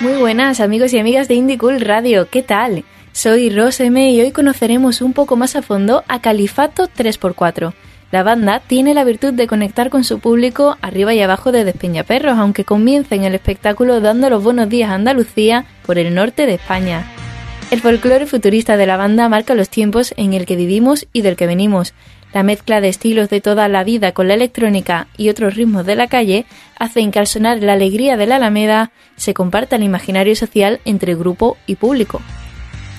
Muy buenas amigos y amigas de Indie Cool Radio, ¿qué tal? Soy M y hoy conoceremos un poco más a fondo a Califato 3x4. La banda tiene la virtud de conectar con su público arriba y abajo de Despeñaperros, aunque comiencen el espectáculo dando los buenos días a Andalucía por el norte de España. El folclore futurista de la banda marca los tiempos en el que vivimos y del que venimos. La mezcla de estilos de toda la vida con la electrónica y otros ritmos de la calle hacen que al sonar la alegría de la Alameda se comparta el imaginario social entre grupo y público.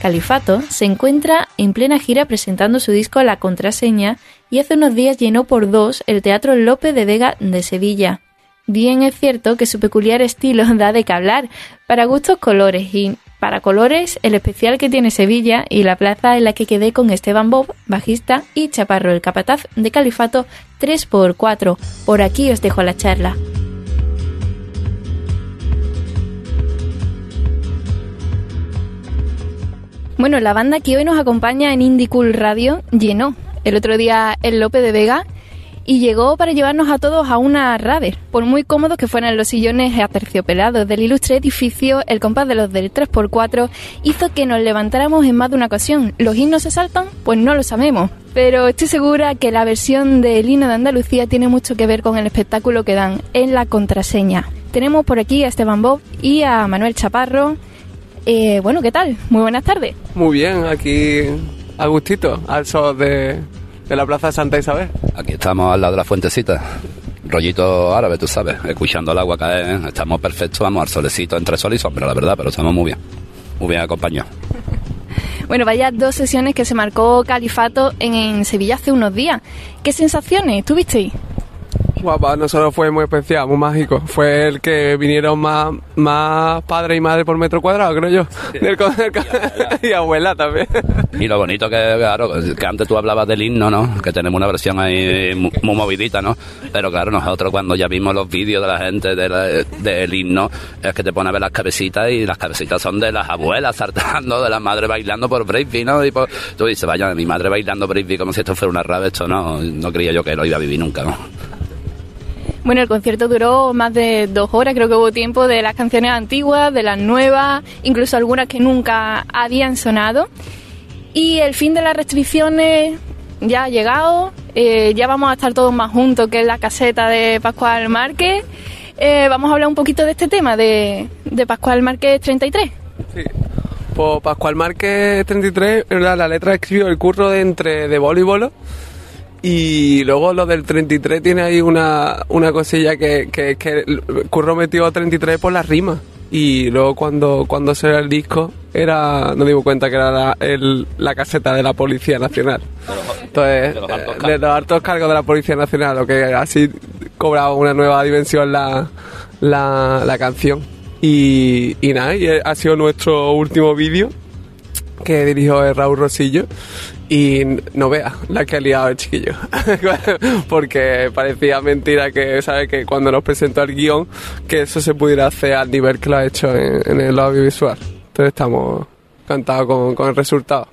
Califato se encuentra en plena gira presentando su disco La Contraseña y hace unos días llenó por dos el Teatro López de Vega de Sevilla. Bien es cierto que su peculiar estilo da de qué hablar, para gustos colores y para colores el especial que tiene Sevilla y la plaza en la que quedé con Esteban Bob, bajista, y Chaparro el capataz de Califato 3x4. Por aquí os dejo la charla. Bueno, la banda que hoy nos acompaña en Indie Cool Radio llenó el otro día el Lope de Vega y llegó para llevarnos a todos a una rave. Por muy cómodos que fueran los sillones aterciopelados del ilustre edificio, el compás de los del 3x4 hizo que nos levantáramos en más de una ocasión. ¿Los himnos se saltan? Pues no lo sabemos. Pero estoy segura que la versión del himno de Andalucía tiene mucho que ver con el espectáculo que dan en la contraseña. Tenemos por aquí a Esteban Bob y a Manuel Chaparro eh, bueno, ¿qué tal? Muy buenas tardes. Muy bien, aquí a gustito, al sol de, la Plaza de Santa Isabel. Aquí estamos al lado de la fuentecita. Rollito árabe, tú sabes, escuchando el agua caer. Estamos perfectos, vamos al solecito, entre sol y sombra, la verdad, pero estamos muy bien. Muy bien acompañados. Bueno, vaya dos sesiones que se marcó Califato en, en Sevilla hace unos días. ¿Qué sensaciones tuvisteis? Guapa, nosotros fue muy especial, muy mágico. Fue el que vinieron más, más padre y madre por metro cuadrado, creo yo. y abuela también. Y lo bonito que, claro, que antes tú hablabas del himno, ¿no? Que tenemos una versión ahí muy, movidita, ¿no? Pero claro, nosotros cuando ya vimos los vídeos de la gente del himno, es que te pones a ver las cabecitas y las cabecitas son de las abuelas saltando, de las madres bailando por breakbeat, ¿no? Y tú dices, vaya, mi madre bailando breakbeat como si esto fuera una rave, esto no, no creía yo que lo iba a vivir nunca, ¿no? Bueno, el concierto duró más de dos horas, creo que hubo tiempo de las canciones antiguas, de las nuevas, incluso algunas que nunca habían sonado. Y el fin de las restricciones ya ha llegado, eh, ya vamos a estar todos más juntos que en la caseta de Pascual Márquez. Eh, vamos a hablar un poquito de este tema, de, Pascual Márquez 33. Sí. Pues Pascual Márquez 33, la letra escribió el curro de entre de voleibol y luego lo del 33 tiene ahí una, una cosilla que, que, que Curro metió 33 por la rima. Y luego cuando, cuando se el disco, era nos dimos cuenta que era la, el, la caseta de la Policía Nacional. Entonces, de los altos cargos de la Policía Nacional, lo que así cobraba una nueva dimensión la, la, la canción. Y, y nada, y ha sido nuestro último vídeo que dirigió Raúl Rosillo y no vea la que ha liado el chiquillo. Porque parecía mentira que, ¿sabes? Que cuando nos presentó el guion, que eso se pudiera hacer al nivel que lo ha hecho en, el audiovisual. Entonces estamos encantados con el resultado.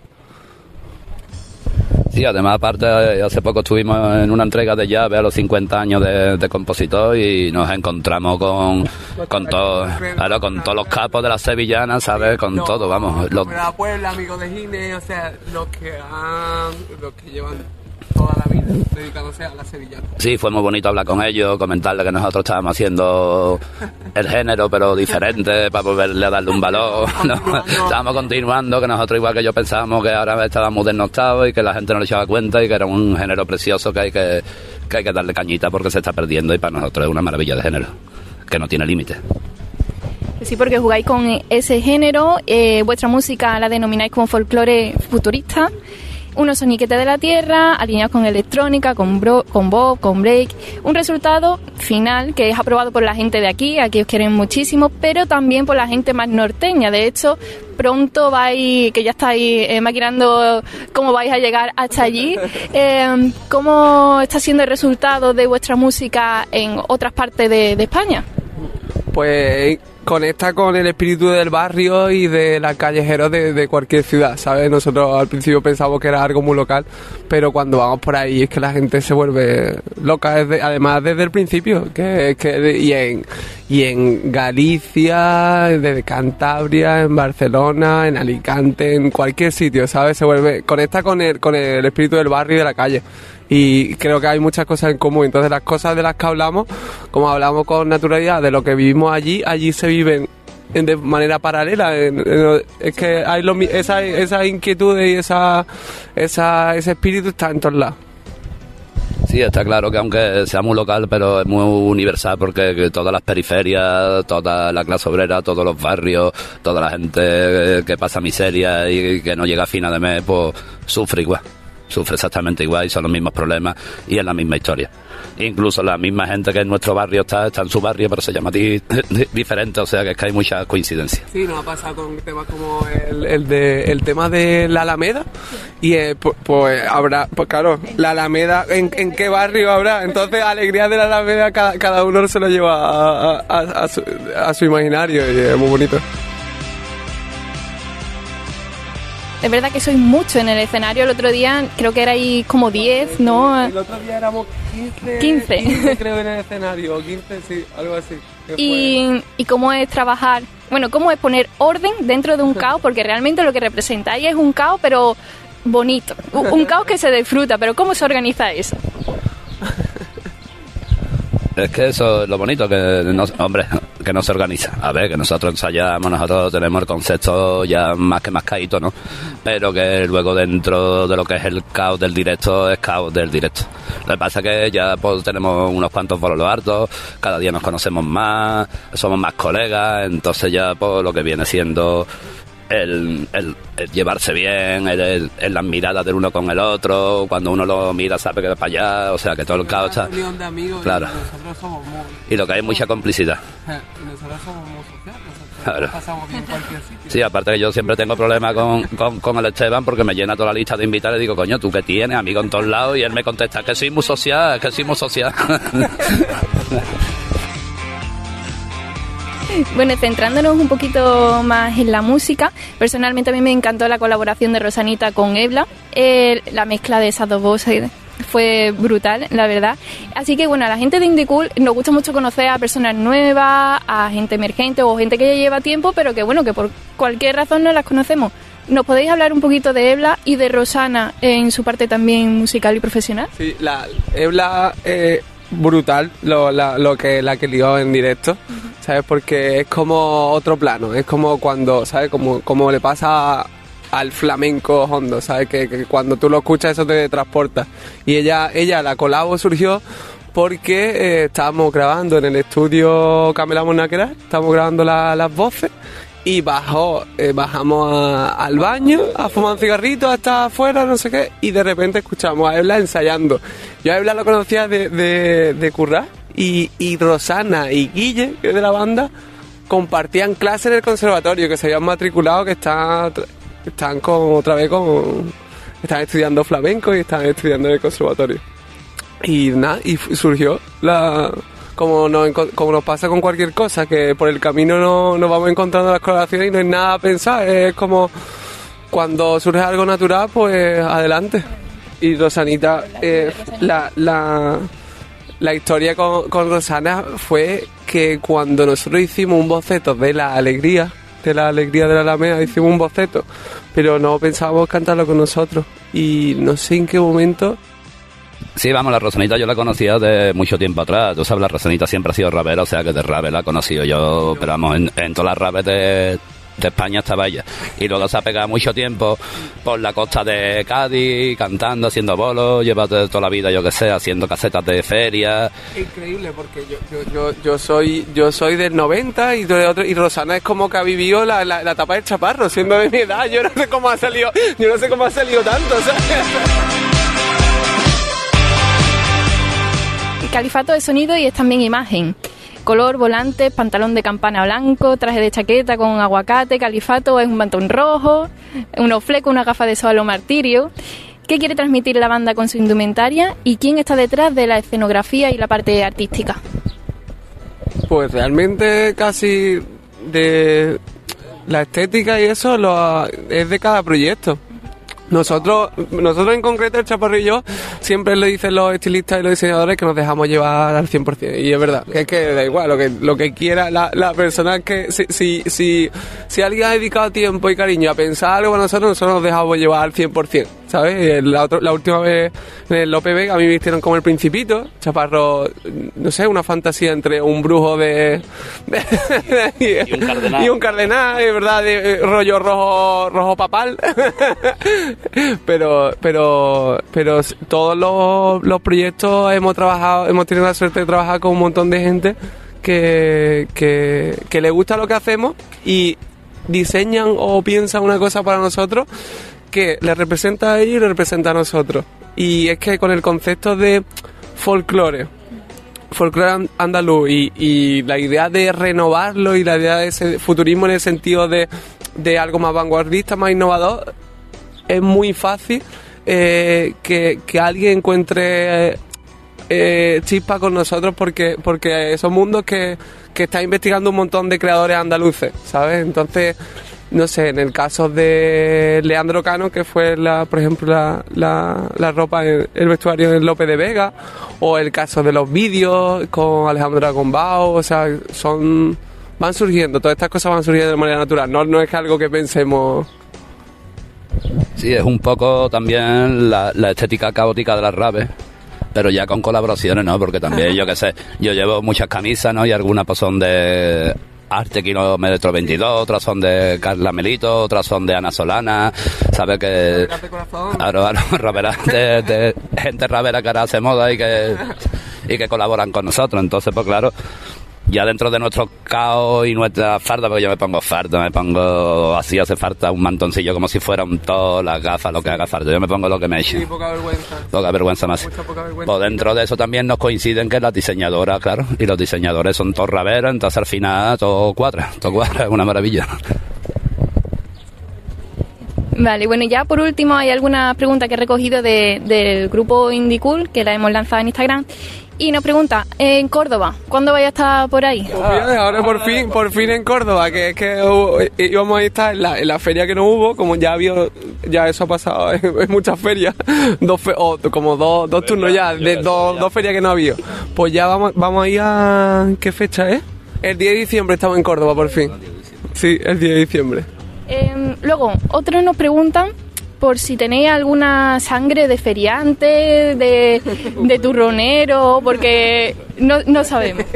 Sí, además aparte hace poco estuvimos en una entrega de llave a los 50 años de, compositor y nos encontramos con con todos claro, con todos los capos de las sevillanas, ¿sabes? Con todo, vamos. Los la Puebla, amigos de Gine, o sea, los que han, los que llevan toda la vida dedicándose a la sevillana. Sí, fue muy bonito hablar con ellos, comentarle que nosotros estábamos haciendo el género, pero diferente, para volverle a darle un valor. Estábamos continuando, que nosotros igual que yo pensábamos que ahora estábamos desnotados y que la gente no le echaba cuenta y que era un género precioso que hay que, que hay que darle cañita porque se está perdiendo y para nosotros es una maravilla de género, que no tiene límite. Sí, porque jugáis con ese género, eh, vuestra música la denomináis como folclore futurista unos soniquetes de la Tierra alineados con electrónica, con, bro, con Bob, con Break. Un resultado final que es aprobado por la gente de aquí, aquí os quieren muchísimo, pero también por la gente más norteña. De hecho, pronto vais, que ya estáis eh, maquinando cómo vais a llegar hasta allí. Eh, ¿Cómo está siendo el resultado de vuestra música en otras partes de, España? Pues conecta con el espíritu del barrio y de las callejeros de, cualquier ciudad, ¿sabes? Nosotros al principio pensamos que era algo muy local, pero cuando vamos por ahí es que la gente se vuelve loca, además desde el principio, que, que y, en, y en Galicia, desde Cantabria, en Barcelona, en Alicante, en cualquier sitio, ¿sabes? Se vuelve, conecta con el, con el espíritu del barrio y de la calle. Y creo que hay muchas cosas en común. Entonces las cosas de las que hablamos, como hablamos con naturalidad de lo que vivimos allí, allí se viven en- de manera paralela. Es que hay lo esa, esa inquietud y esa, ese espíritu está en todos lados. Sí, está claro que aunque sea muy local, pero es muy universal porque que todas las periferias, toda la clase obrera, todos los barrios, toda la gente que pasa miseria y que no llega a final de mes, pues sufre igual. Sufre exactamente igual y son los mismos problemas y es la misma historia. Incluso la misma gente que en nuestro barrio está, está en su barrio, pero se llama di- di- diferente, o sea que es que hay muchas coincidencias. Sí, nos ha pasado con temas como el, el de, el tema de la Alameda. Y eh, pu- pues, habrá, pues claro, la Alameda, ¿en, en qué barrio habrá? Entonces, alegría de la Alameda, cada, cada uno se lo lleva a- a su, a su imaginario y es muy bonito. Es verdad que sois mucho en el escenario. El otro día creo que erais como 10, ¿no? El otro día éramos 15, 15. creo en el escenario, 15, sí, algo así. Y, y cómo es trabajar, bueno, cómo es poner orden dentro de un caos, porque realmente lo que representáis es un caos, pero bonito. Un caos que se disfruta, pero ¿cómo se organiza eso? Es que eso es lo bonito, que no, hombre, que no se organiza. A ver, que nosotros ensayamos, nosotros tenemos el concepto ya más que más caído, ¿no? Pero que luego dentro de lo que es el caos del directo, es caos del directo. Lo que pasa es que ya pues tenemos unos cuantos bolos lo hartos, cada día nos conocemos más, somos más colegas, entonces ya pues lo que viene siendo el, el- el llevarse bien, el, las miradas del uno con el otro, cuando uno lo mira sabe que va para allá, o sea que todo el caos está... De amigos y Claro. nosotros somos muy, Y lo que hay es mucha complicidad. y nosotros somos muy sociales, nosotros Claro. Sí, aparte que yo siempre tengo problemas con, con, con el Esteban porque me llena toda la lista de invitados y digo, coño, ¿tú qué tienes? Amigo en todos lados. Y él me contesta, que soy muy social, que soy muy social. Bueno, centrándonos un poquito más en la música, personalmente a mí me encantó la colaboración de Rosanita con Ebla. Eh, la mezcla de esas dos voces fue brutal, la verdad. Así que bueno, a la gente de Indie Cool nos gusta mucho conocer a personas nuevas, a gente emergente o gente que ya lleva tiempo, pero que bueno, que por cualquier razón no las conocemos. ¿Nos podéis hablar un poquito de Ebla y de Rosana en su parte también musical y profesional? Sí, la Ebla eh, brutal lo, lo que la que lió en directo, ¿sabes? Porque es como otro plano, es como cuando, ¿sabes? Como, como le pasa al flamenco hondo, ¿sabes? Que, cuando tú lo escuchas eso te transporta. Y ella, ella la colabo surgió porque eh, estábamos grabando en el estudio Camela Monaquera, estábamos grabando la- las voces y bajó, eh, bajamos al baño a fumar un cigarrito hasta afuera, no sé qué, y de repente escuchamos a Ebla ensayando. Yo a Ebla lo conocía de, de, de currar y, y Rosana y Guille, que es de la banda, compartían clases en el conservatorio, que se habían matriculado, que están, están con, otra vez con... Están estudiando flamenco y están estudiando en el conservatorio. Y nada, y surgió la... Como nos, como nos pasa con cualquier cosa, que por el camino no, nos vamos encontrando las colaboraciones y no hay nada a pensar. Es como cuando surge algo natural, pues adelante. Y Rosanita, eh, la, la, la historia con, con Rosana fue que cuando nosotros hicimos un boceto de la alegría, de la alegría de la Alameda, hicimos un boceto, pero no pensábamos cantarlo con nosotros. Y no sé en qué momento Sí, vamos, la Rosanita yo la conocía de mucho tiempo atrás. Tú sabes, la Rosanita siempre ha sido rapera, o sea que de rap la he conocido yo, pero vamos, en, todas las rapes de, de España estaba ella. Y luego se ha pegado mucho tiempo por la costa de Cádiz, cantando, haciendo bolos, lleva de toda la vida, yo que sé, haciendo casetas de feria. Increíble porque yo, yo, yo, soy yo soy del 90 y, eres otro- y Rosana es como que ha vivido la, la, la etapa del chaparro, siendo de mi edad. Yo no sé cómo ha salido, yo no sé cómo ha salido tanto. Califato es sonido y es también imagen. Color, volantes, pantalón de campana blanco, traje de chaqueta con aguacate, califato es un mantón rojo, unos flecos, una gafa de sol o martirio. ¿Qué quiere transmitir la banda con su indumentaria y quién está detrás de la escenografía y la parte artística? Pues realmente casi de la estética y eso lo, es de cada proyecto. Nosotros, nosotros en concreto, el yo, siempre le dicen los estilistas y los diseñadores que nos dejamos llevar al 100%. Y es verdad, es que da igual, lo que, lo que quiera la, la persona que, si, si, si, si alguien ha dedicado tiempo y cariño a pensar algo a nosotros, nosotros nos dejamos llevar al 100%. ¿Sabes? La, otro- la última vez en el OPB a mí me vistieron como el principito, Chaparro, no sé, una fantasía entre un brujo de... de- Y un cardenal. y un cardenal, es verdad, de eh, rollo rojo, rojo papal. pero, pero, pero todos los, los proyectos hemos trabajado, hemos tenido la suerte de trabajar con un montón de gente que, que, que le gusta lo que hacemos y diseñan o piensan una cosa para nosotros que le representa a ellos y le representa a nosotros. Y es que con el concepto de folclore, folclore an- andaluz y, la idea de renovarlo y la idea de ese futurismo en el sentido de, de algo más vanguardista, más innovador, es muy fácil eh, que, que alguien encuentre eh, chispa con nosotros porque, porque son mundos que, que está investigando un montón de creadores andaluces, ¿sabes? Entonces, no sé, en el caso de Leandro Cano, que fue, la, por ejemplo, la, la, la ropa, en el vestuario de López de Vega, o el caso de los vídeos con Alejandro Agombao, o sea, son... Van surgiendo, todas estas cosas van surgiendo de manera natural, no, no es algo que pensemos... Sí, es un poco también la, la estética caótica de las raves, pero ya con colaboraciones, ¿no? Porque también, yo qué sé, yo llevo muchas camisas, ¿no? Y algunas pues son de Arte Kilómetro 22, otras son de Carla Melito, otras son de Ana Solana, ¿sabes? Que... Claro, raperas de, de gente rapera que ahora hace moda y que, y que colaboran con nosotros. Entonces, pues claro, ya dentro de nuestro caos y nuestra farda, porque yo me pongo farda, me pongo así, hace falta un mantoncillo como si fuera un todo, las gafas, lo que haga falta. Yo me pongo lo que me eche. poca vergüenza. Poca vergüenza más. Mucha poca vergüenza. Pues dentro de eso también nos coinciden que las diseñadoras, claro, y los diseñadores son todos raveros, entonces al final todo cuadra, todo cuadra, es una maravilla. Vale, bueno, ya por último hay alguna pregunta que he recogido de- del grupo Indie Cool, que la hemos lanzado en Instagram. Y nos pregunta, en Córdoba, ¿cuándo vaya a estar por ahí? Pues ahora por fin, por fin en Córdoba, que es que uh, íbamos a estar en la, en la feria que no hubo, como ya había, ya eso ha pasado en, muchas ferias, dos fe- o como dos, dos turnos ya, de dos, dos ferias que no había. Pues ya vamos, vamos a ir a, ¿qué fecha es? El 10 de diciembre estamos en Córdoba por fin. Sí, el 10 de diciembre. Em, luego, otros nos preguntan por si tenéis alguna sangre de feriante, de, turronero, porque no, sabemos.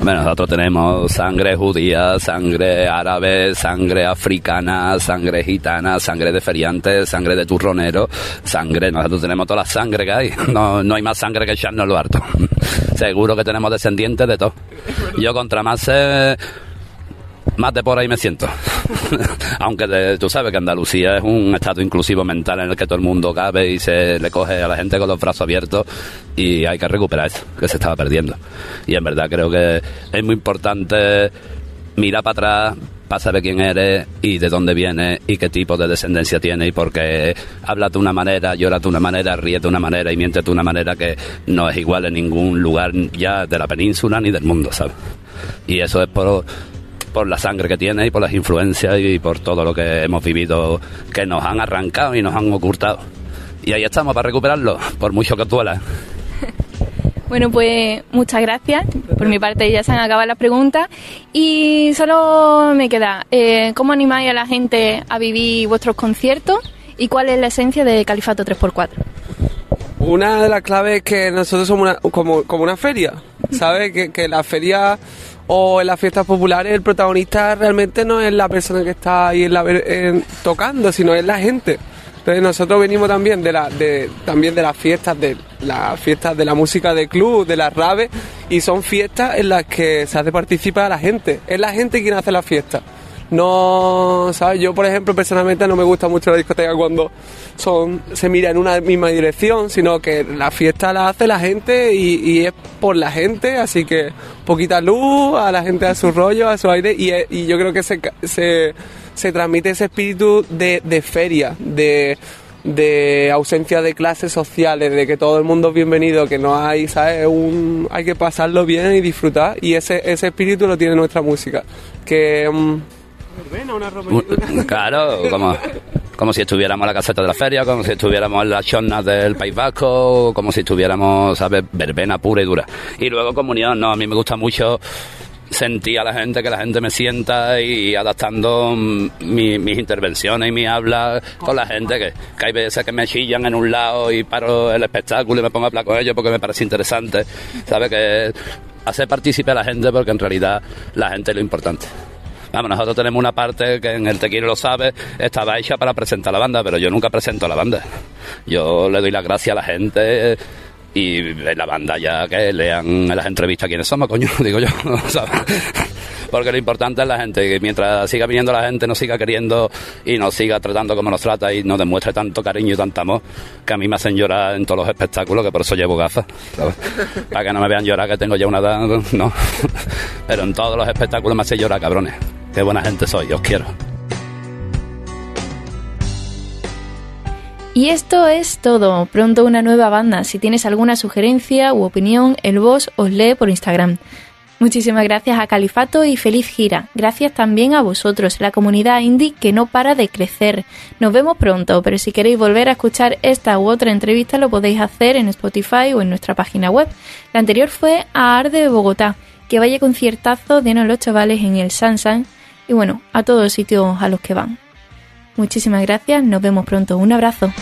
Bueno, nosotros tenemos sangre judía, sangre árabe, sangre africana, sangre gitana, sangre de feriante, sangre de turronero, sangre, nosotros tenemos toda la sangre que hay, no, no hay más sangre que echarnos lo harto. Seguro que tenemos descendientes de todo. Yo contra más sé, más de por ahí me siento. Aunque tú sabes que Andalucía es un estado inclusivo mental en el que todo el mundo cabe y se le coge a la gente con los brazos abiertos y hay que recuperar eso, que se estaba perdiendo. Y en verdad creo que es muy importante mirar para atrás para saber quién eres y de dónde vienes y qué tipo de descendencia tienes y por qué hablas de una manera, lloras de una manera, ríes de una manera y mientes de una manera que no es igual en ningún lugar ya de la península ni del mundo, ¿sabes? Y eso es por, por la sangre que tiene y por las influencias y por todo lo que hemos vivido que nos han arrancado y nos han ocultado. Y ahí estamos para recuperarlo, por mucho que duela. Bueno, pues muchas gracias. Por mi parte ya se han acabado las preguntas. Y solo me queda, eh, ¿cómo animáis a la gente a vivir vuestros conciertos? ¿Y cuál es la esencia de Califato 3x4? Una de las claves es que nosotros somos una- como, como una feria, ¿sabes? Que, que la feria o en las fiestas populares el protagonista realmente no es la persona que está ahí en la, tocando, sino es la gente. Entonces nosotros venimos también de, la, de, también de las fiestas, de las fiestas de la música de club, de las raves, y son fiestas en las que se hace participar a la gente. Es la gente quien hace la fiesta. No, ¿sabes? Yo, por ejemplo, personalmente no me gusta mucho la discoteca cuando son se mira en una misma dirección, sino que la fiesta la hace la gente y, y es por la gente, así que poquita luz, a la gente a su rollo, a su aire, y, es- y yo creo que se, se, se transmite ese espíritu de, de feria, de, de ausencia de clases sociales, de que todo el mundo es bienvenido, que no hay, ¿sabes? Un, hay que pasarlo bien y disfrutar y ese, ese espíritu lo tiene nuestra música. Que... mm, Uh, Claro, como, como si estuviéramos en la caseta de la feria, como si estuviéramos en las chornas del País Vasco, como si estuviéramos, ¿sabes? Verbena pura y dura. Y luego comunión, no, a mí me gusta mucho sentir a la gente, que la gente me sienta y adaptando mi- mis intervenciones y mi habla con la gente, que, que hay veces que me chillan en un lado y paro el espectáculo y me pongo a hablar con ellos porque me parece interesante, ¿sabes? Que hacer partícipe a la gente porque en realidad la gente es lo importante. Vamos, nosotros tenemos una parte que en el Te Quiero lo sabe, estaba hecha para presentar la banda, pero yo nunca presento a la banda. Yo le doy las gracias a la gente y la banda ya que lean en las entrevistas quiénes somos, coño, digo yo. Porque lo importante es la gente, que mientras siga viniendo la gente, nos siga queriendo y nos siga tratando como nos trata y nos demuestre tanto cariño y tanto amor, que a mí me hacen llorar en todos los espectáculos, que por eso llevo gafas, ¿sabes? Para que no me vean llorar, que tengo ya una edad, no. Pero en todos los espectáculos me hacen llorar, cabrones. Qué buena gente soy, os quiero. Y esto es todo. Pronto una nueva banda. Si tienes alguna sugerencia u opinión, el boss os lee por Instagram. Muchísimas gracias a Califato y feliz gira. Gracias también a vosotros, la comunidad indie que no para de crecer. Nos vemos pronto, pero si queréis volver a escuchar esta u otra entrevista lo podéis hacer en Spotify o en nuestra página web. La anterior fue a Arde de Bogotá. Que vaya conciertazo de los chavales en el Sansan y bueno, a todos los sitios a los que van. Muchísimas gracias, nos vemos pronto. Un abrazo.